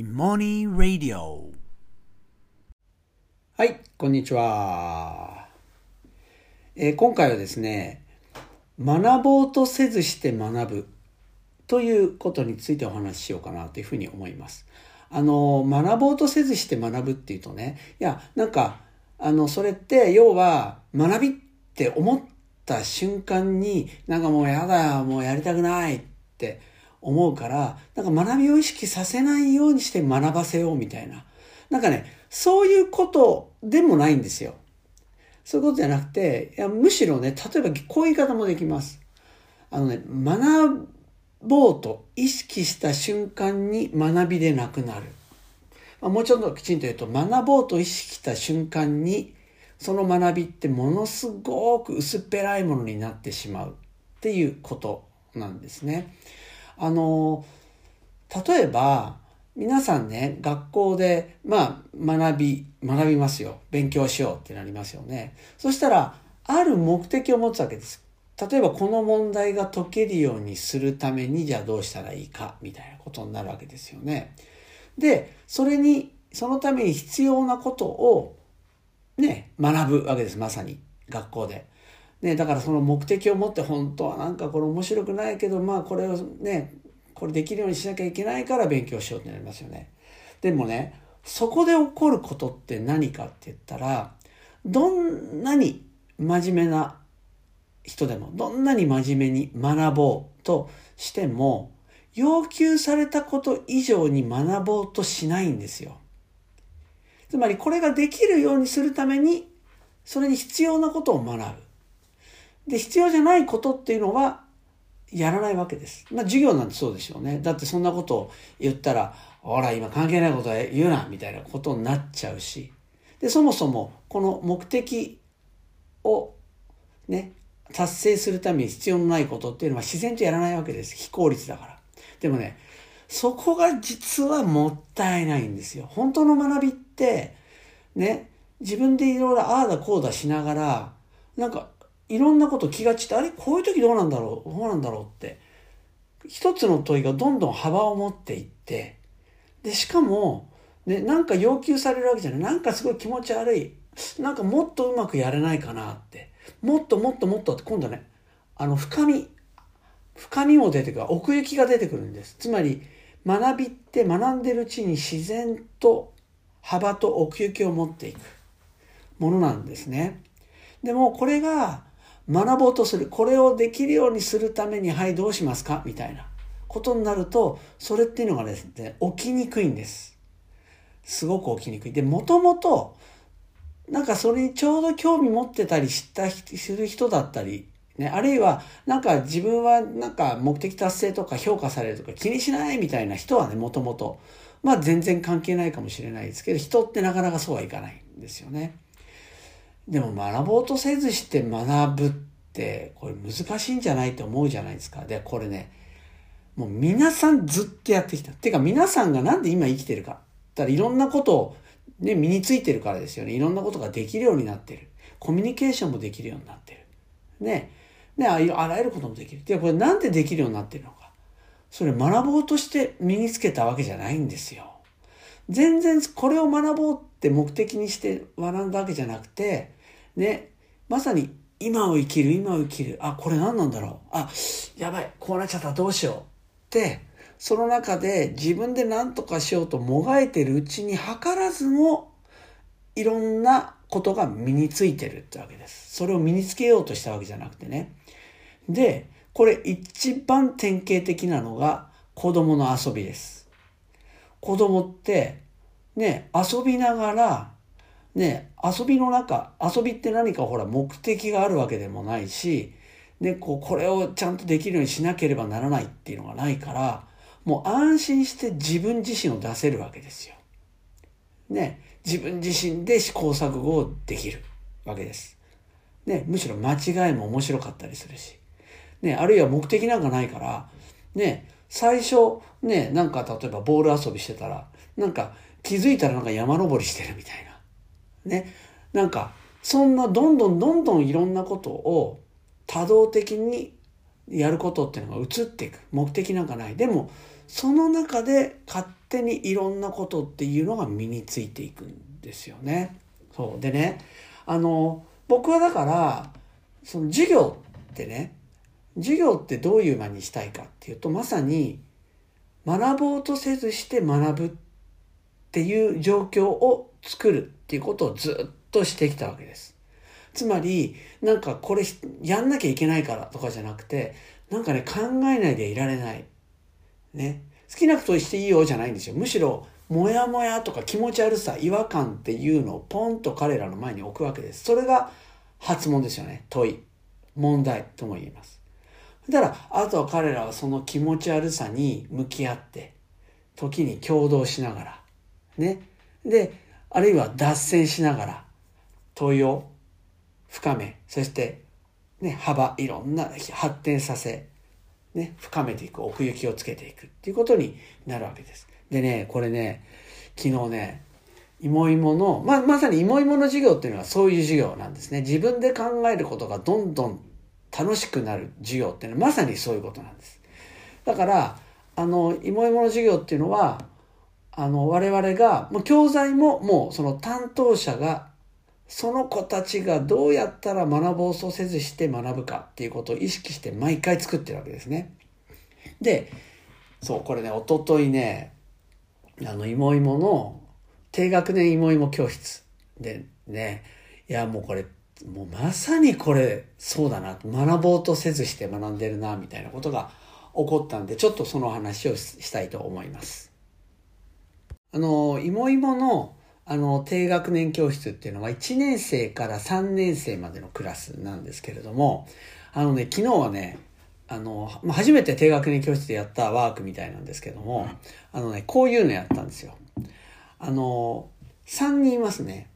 Imoni Radio はい、こんにちは。えー今回はですね、学ぼうとせずして学ぶということについてお話ししようかなというふうに思います。あの、学ぼうとせずして学ぶっていうとね、いや、なんか、あの、それって要は学びって思った瞬間になんかもうやだ、もうやりたくないって思うから、なんか学びを意識させないようにして学ばせようみたいな。なんかね、そういうことでもないんですよ。そういうことじゃなくて、いやむしろね、例えばこういう言い方もできます。あのね、学ぼうと意識した瞬間に学びでなくなる。まあ、もうちょっときちんと言うと、学ぼうと意識した瞬間に、その学びってものすごく薄っぺらいものになってしまうっていうことなんですね。あの、例えば、皆さんね、学校で、まあ、学び、学びますよ。勉強しようってなりますよね。そしたら、ある目的を持つわけです。例えば、この問題が解けるようにするために、じゃあどうしたらいいか、みたいなことになるわけですよね。で、それに、そのために必要なことを、ね、学ぶわけです。まさに。学校で。ね、だからその目的を持って本当はなんかこれ面白くないけど、まあこれをね、これできるようにしなきゃいけないから勉強しようってなりますよね。でもね、そこで起こることって何かって言ったら、どんなに真面目な人でも、どんなに真面目に学ぼうとしても、要求されたこと以上に学ぼうとしないんですよ。つまりこれができるようにするために、それに必要なことを学ぶ。で、必要じゃないことっていうのは、やらないわけです。まあ授業なんてそうでしょうね。だってそんなことを言ったら、ほら今関係ないことは言うな、みたいなことになっちゃうし。で、そもそもこの目的をね、達成するために必要のないことっていうのは自然とやらないわけです。非効率だから。でもね、そこが実はもったいないんですよ。本当の学びって、ね、自分でいろいろああだこうだしながら、なんかいろんなこと気が散って、あれ？こういう時どうなんだろう？どうなんだろうって。一つの問いがどんどん幅を持っていって、で、しかも、ね、なんか要求されるわけじゃない。なんかすごい気持ち悪い。なんかもっとうまくやれないかなって。もっともっともっとって今度ね、あの深み、深みも出てくる。奥行きが出てくるんです。つまり、学びって学んでるうちに自然と幅と奥行きを持っていくものなんですね。でもこれが学ぼうとする。これをできるようにするために、はい、どうしますか？みたいなことになると、それっていうのがですね、起きにくいんです。すごく起きにくい。で、もともと、なんかそれにちょうど興味持ってたりしたする人だったり、ね、あるいはなんか自分はなんか目的達成とか評価されるとか気にしないみたいな人はね、もともと。まあ全然関係ないかもしれないですけど、人ってなかなかそうはいかないんですよね。でも学ぼうとせずして学ぶって、これ難しいんじゃないって思うじゃないですか。で、これね、もう皆さんずっとやってきた。てか皆さんがなんで今生きてるか。だからいろんなことをね、身についてるからですよね。いろんなことができるようになってる。コミュニケーションもできるようになってる。ね。ね、あらゆることもできる。で、これなんでできるようになってるのか。それ学ぼうとして身につけたわけじゃないんですよ。全然これを学ぼうって目的にして学んだわけじゃなくて、ね、まさに今を生きる、今を生きる。あ、これ何なんだろう。あ、やばい、こうなっちゃった、どうしよう。って、その中で自分で何とかしようともがいてるうちに図らずもいろんなことが身についてるってわけです。それを身につけようとしたわけじゃなくてね。で、これ一番典型的なのが子供の遊びです。子供ってね、遊びながらね、遊びの中、遊びって何かほら目的があるわけでもないし、ね、こう、これをちゃんとできるようにしなければならないっていうのがないから、もう安心して自分自身を出せるわけですよ。ね、自分自身で試行錯誤をできるわけです。ね、むしろ間違いも面白かったりするし。ね、あるいは目的なんかないから、ね、最初、ね、なんか例えばボール遊びしてたら、なんか気づいたらなんか山登りしてるみたいな。ね、なんか、そんなどんどんどんどんいろんなことを多動的にやることっていうのが移っていく。目的なんかない。でも、その中で勝手にいろんなことっていうのが身についていくんですよね。そうでねあの僕はだからその授業ってね授業ってどういう間にしたいかっていうとまさに学ぼうとせずして学ぶっていう状況を作るっていうことをずっとしてきたわけです。つまり、なんかこれやんなきゃいけないからとかじゃなくて、なんかね、考えないでいられない。ね。好きなことしていいよじゃないんですよ。むしろ、もやもやとか気持ち悪さ、違和感っていうのをポンと彼らの前に置くわけです。それが発問ですよね。問い。問題とも言います。だから、あとは彼らはその気持ち悪さに向き合って、時に共同しながら、ね。で、あるいは脱線しながら、問いを深め、そして、ね、幅、いろんな発展させ、ね、深めていく、奥行きをつけていくっていうことになるわけです。でね、これね、昨日ね、いもいもの、ま、まさにいもいもの授業っていうのはそういう授業なんですね。自分で考えることがどんどん楽しくなる授業っていうのはまさにそういうことなんです。だから、あの、いもいもの授業っていうのは、あの、我々が、もう教材ももうその担当者がその子たちがどうやったら学ぼうとせずして学ぶかっていうことを意識して毎回作ってるわけですね。で、そう、これね、おとといね、あの、いもいもの低学年いもいも教室でね、いや、もうこれ、もうまさにこれ、そうだな、学ぼうとせずして学んでるな、みたいなことが起こったんで、ちょっとその話をしたいと思います。あの、いもいものあの、低学年教室っていうのは1年生から3年生までのクラスなんですけれども、あのね、昨日はね、あの、初めて低学年教室でやったワークみたいなんですけども、あのね、こういうのやったんですよ。あの、3人いますね。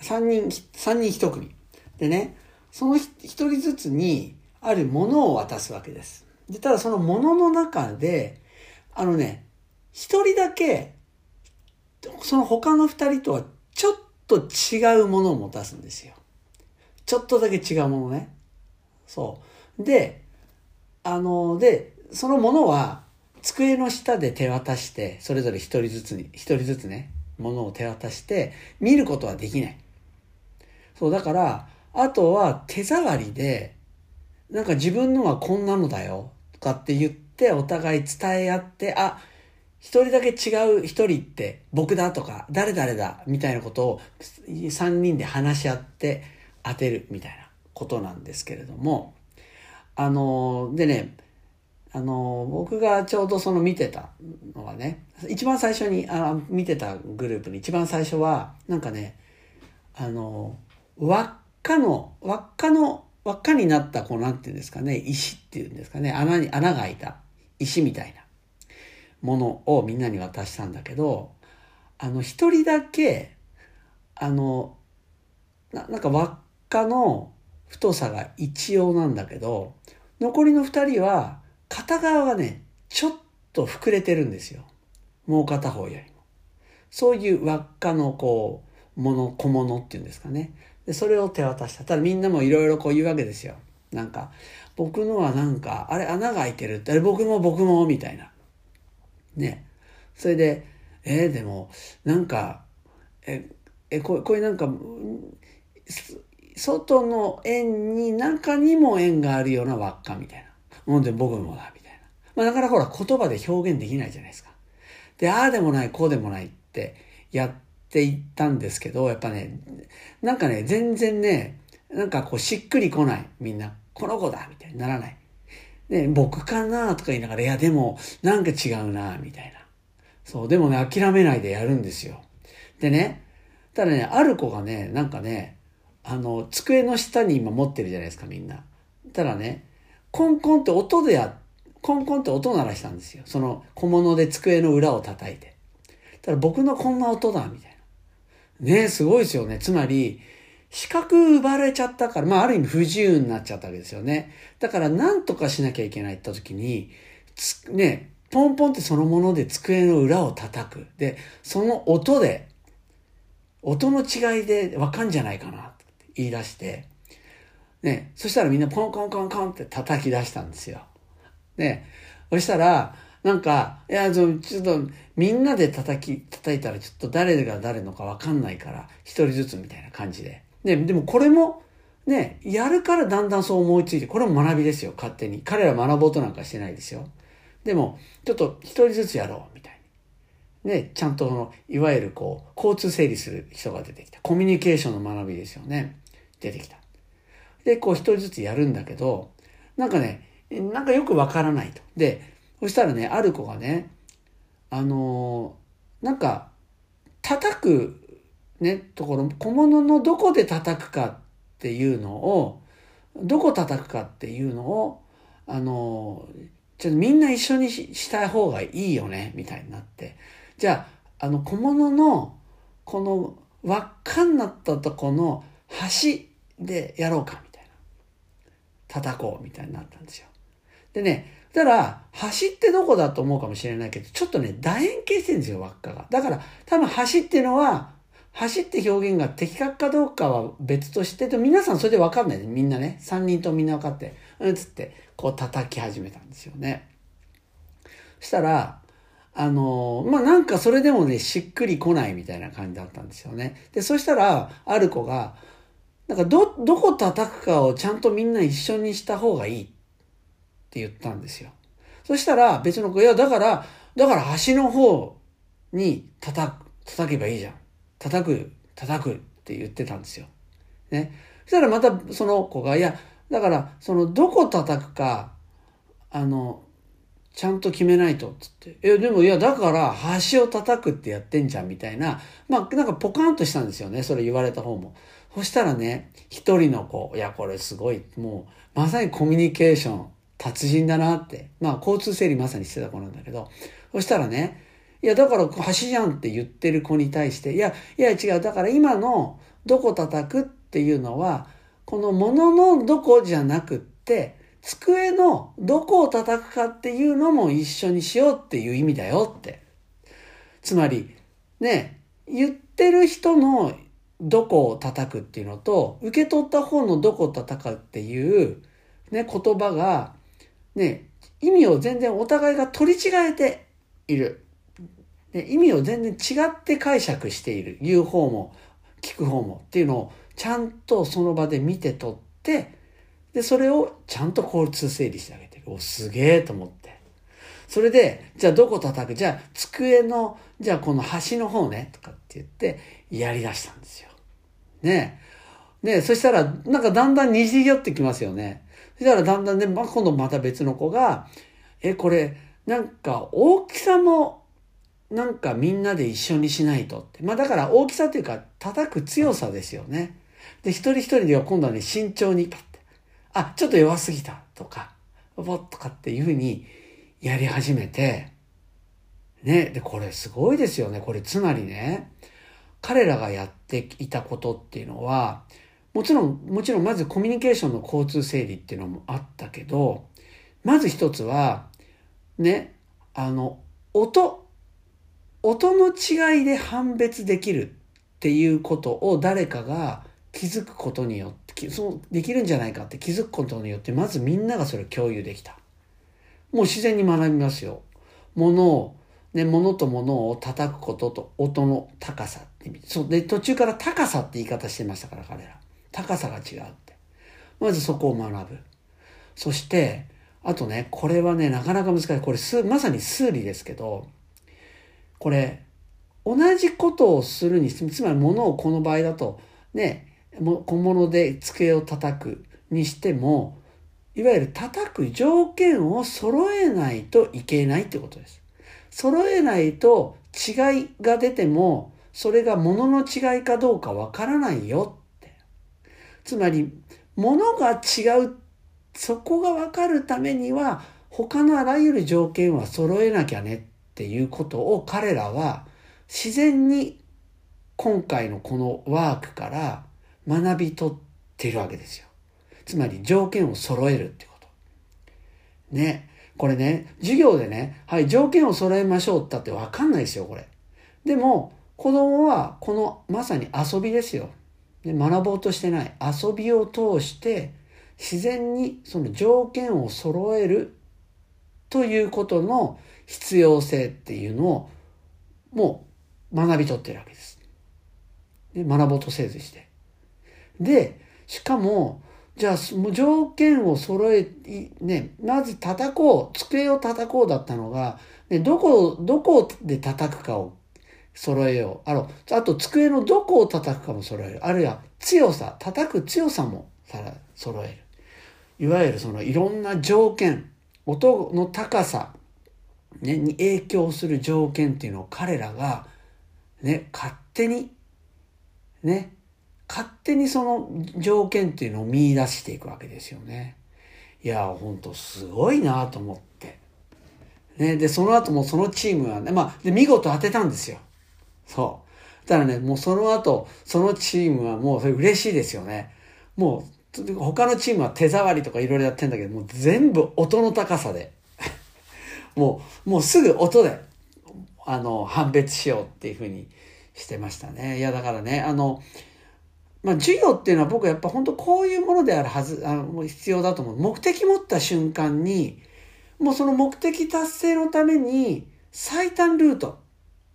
3人、3人1組。でね、その1人ずつにあるものを渡すわけです。で、ただそのものの中で、あのね、1人だけその他の二人とはちょっと違うものを持たすんですよ。ちょっとだけ違うものね。そう。で、あの、で、そのものは机の下で手渡して、それぞれ一人ずつに、一人ずつね、ものを手渡して、見ることはできない。そう、だから、あとは手触りで、なんか自分のはこんなのだよ、とかって言って、お互い伝え合って、あ、一人だけ違う一人って僕だとか誰々だみたいなことを三人で話し合って当てるみたいなことなんですけれども、あの、でね、あの、僕がちょうどその見てたのはね、一番最初にあ見てたグループに一番最初は、なんかね、あの、輪っかの、輪っかの、輪っかになったこうなんていうんですかね、石っていうんですかね、穴に、穴が開いた石みたいな。ものをみんなに渡したんだけど、あの、一人だけ、あの、ななんか輪っかの太さが一応なんだけど、残りの二人は、片側がね、ちょっと膨れてるんですよ。もう片方よりも。そういう輪っかのこう、もの、小物っていうんですかね。で、それを手渡した。ただみんなもいろいろこう言うわけですよ。なんか、僕のはなんか、あれ穴が開いてるって、あれ僕も僕も、みたいな。ね。それで、えー、でも、なんか、え、え、これこれなんか、外の円に中にも円があるような輪っかみたいな。ほんで僕もだ、みたいな。まあだからほら言葉で表現できないじゃないですか。で、ああでもない、こうでもないってやっていったんですけど、やっぱね、なんかね、全然ね、なんかこうしっくりこない、みんな。この子だみたいにならない。ね、僕かな？とか言いながら、いやでも、なんか違うなみたいな。そう、でもね、諦めないでやるんですよ。でね、ただね、ある子がね、なんかね、あの、机の下に今持ってるじゃないですか、みんな。ただね、コンコンって音でや、コンコンって音鳴らしたんですよ。その小物で机の裏を叩いて。ただ僕のこんな音だ、みたいな。ねすごいですよね。つまり、資格奪われちゃったから、まあある意味不自由になっちゃったわけですよね。だから何とかしなきゃいけないって時に、ね、ポンポンってそのもので机の裏を叩く。で、その音で、音の違いでわかんじゃないかなって言い出して、ね、そしたらみんなポンコンコンコンって叩き出したんですよ。ね、そしたら、なんか、いや、ちょっと、みんなで叩き、叩いたらちょっと誰が誰のかわかんないから、一人ずつみたいな感じで。で、でもこれも、ね、やるからだんだんそう思いついて、これも学びですよ、勝手に。彼ら学ぼうとなんかしてないですよ。でも、ちょっと一人ずつやろう、みたいに。ね、ちゃんとの、いわゆるこう、交通整理する人が出てきた。コミュニケーションの学びですよね。出てきた。で、こう一人ずつやるんだけど、なんかね、なんかよくわからないと。で、そしたらね、ある子がね、あのー、なんか、叩く、ね、ところ、小物のどこで叩くかっていうのを、どこ叩くかっていうのを、あの、ちょっとみんな一緒にした方がいいよね、みたいになって。じゃあ、あの小物の、この輪っかになったとこの端でやろうか、みたいな。叩こう、みたいになったんですよ。でね、たら、端ってどこだと思うかもしれないけど、ちょっとね、楕円形してるんですよ、輪っかが。だから、多分端っていうのは、端って表現が的確かどうかは別として、で皆さんそれで分かんないで、みんなね。3人とみんな分かって、うんつって、こう叩き始めたんですよね。そしたら、あのまあ、なんかそれでもね、しっくりこないみたいな感じだったんですよね。で、そしたら、ある子が、なんかど、どこ叩くかをちゃんとみんな一緒にした方がいいって言ったんですよ。そしたら別の子、いや、だから、だから端の方に叩く、叩けばいいじゃん。叩く、叩くって言ってたんですよ。ね。そしたらまたその子が、いや、だから、その、どこ叩くか、あの、ちゃんと決めないと、つって。いや、でも、いや、だから、端を叩くってやってんじゃん、みたいな。まあ、なんかポカンとしたんですよね。それ言われた方も。そしたらね、一人の子、いや、これすごい、もう、まさにコミュニケーション、達人だなって。まあ、交通整理まさにしてた子なんだけど。そしたらね、いや、だから橋じゃんって言ってる子に対して、いや、いや違う。だから今のどこ叩くっていうのは、この物のどこじゃなくって、机のどこを叩くかっていうのも一緒にしようっていう意味だよって。つまり、ね、言ってる人のどこを叩くっていうのと、受け取った方のどこを叩くっていう、ね、言葉が、ね、意味を全然お互いが取り違えている。ね、意味を全然違って解釈している。言う方も、聞く方もっていうのをちゃんとその場で見て取って、で、それをちゃんと交通整理してあげてる。お、すげえと思って。それで、じゃあどこ叩く？じゃあ机の、じゃあこの端の方ね、とかって言って、やり出したんですよ。ねえねそしたら、なんかだんだんにじり寄ってきますよね。そしたらだんだんね、まあ、今度また別の子が、え、これ、なんか大きさも、なんかみんなで一緒にしないとって。まあだから大きさというか、叩く強さですよね。で、一人一人では今度はね、慎重にパッて、あ、ちょっと弱すぎたとか、ポッとかっていうふうにやり始めて、ね、で、これすごいですよね。これつまりね、彼らがやっていたことっていうのは、もちろん、もちろんまずコミュニケーションの交通整理っていうのもあったけど、まず一つは、ね、あの、音、音の違いで判別できるっていうことを誰かが気づくことによって、そうできるんじゃないかって気づくことによって、まずみんながそれを共有できた。もう自然に学びますよ。物を、ね、物と物を叩くことと音の高さって意味。そう。で、途中から高さって言い方してましたから、彼ら。高さが違うって。まずそこを学ぶ。そして、あとね、これはね、なかなか難しい。これす、まさに数理ですけど、これ、同じことをするにつまり物をこの場合だと、ね、小物で机を叩くにしても、いわゆる叩く条件を揃えないといけないってことです。揃えないと違いが出ても、それが物の違いかどうかわからないよってつまり、物が違う、そこがわかるためには、他のあらゆる条件は揃えなきゃねっていうことを彼らは自然に今回のこのワークから学び取っているわけですよ。つまり条件を揃えるってこと。ね。これね、授業でね、はい、条件を揃えましょうったってわかんないですよ、これ。でも、子供はこのまさに遊びですよ。で学ぼうとしてない遊びを通して自然にその条件を揃えるということの必要性っていうのをもう学び取ってるわけです。で学ぼうとせずして。で、しかも、じゃあ、その条件を揃え、ね、まず叩こう、机を叩こうだったのが、ね、どこ、どこで叩くかを揃えよう。あの、あと机のどこを叩くかも揃える。あるいは強さ、叩く強さも揃える。いわゆるそのいろんな条件、音の高さ、ね、に影響する条件っていうのを彼らが、ね、勝手に、ね、勝手にその条件っていうのを見出していくわけですよね。いや、ほんとすごいなと思って。ね、で、その後もそのチームはね、まあ、で、見事当てたんですよ。そう。ただね、もうその後、そのチームはもうそれ嬉しいですよね。もう、他のチームは手触りとかいろいろやってんだけど、もう全部音の高さで。もう、もうすぐ音で、あの、判別しようっていうふうにしてましたね。いや、だからね、あの、まあ、授業っていうのは僕はやっぱ本当こういうものであるはず、あの、必要だと思う。目的持った瞬間に、もうその目的達成のために最短ルート、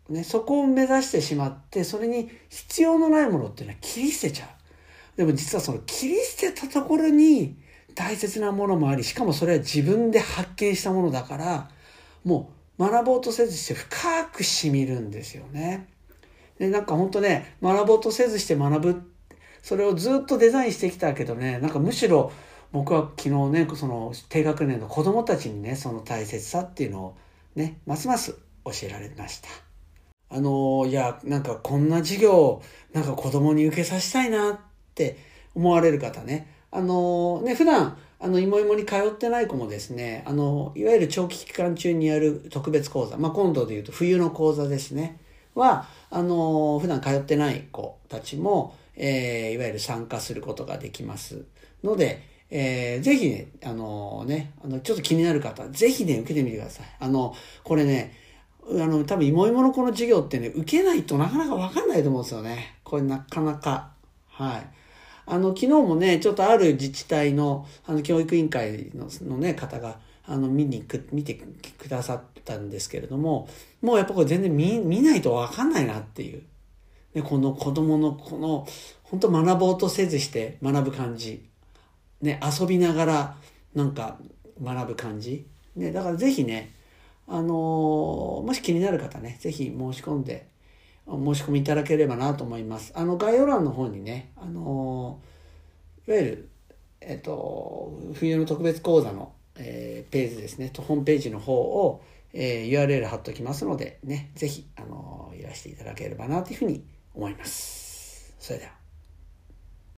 ね、そこを目指してしまって、それに必要のないものっていうのは切り捨てちゃう。でも実はその切り捨てたところに大切なものもあり、しかもそれは自分で発見したものだから、もう学ぼうとせずして深く染みるんですよね。で、なんか本当ね、学ぼうとせずして学ぶ、それをずっとデザインしてきたけどね、なんかむしろ僕は昨日ね、その低学年の子供たちにね、その大切さっていうのをね、ますます教えられました。あの、いや、なんかこんな授業、なんか子供に受けさせたいなって思われる方ね。あの、ね、普段、あの、いもいもに通ってない子もですね、あの、いわゆる長期期間中にやる特別講座、まあ、今度で言うと冬の講座ですね、は、あの、普段通ってない子たちも、えー、いわゆる参加することができますので、えー、ぜひね、あのね、あの、ちょっと気になる方、ぜひね、受けてみてください。あの、これね、あの、多分、いもいもの子の授業ってね、受けないとなかなかわかんないと思うんですよね。これなかなか。はい。あの、昨日もね、ちょっとある自治体の、あの、教育委員会ののね、方が、あの、見にく、見てくださったんですけれども、もうやっぱこれ全然見、見ないとわかんないなっていう。ね、この子供のこの、本当学ぼうとせずして学ぶ感じ。ね、遊びながら、なんか、学ぶ感じ。ね、だからぜひね、あのー、もし気になる方ね、ぜひ申し込んで、お申し込みいただければなと思います。あの、概要欄の方にね、あのいわゆる、えっと、冬の特別講座の、えー、ページですね、ホームページの方を、えー、URL 貼っときますので、ね、ぜひ、あのいらしていただければなというふうに思います。それでは。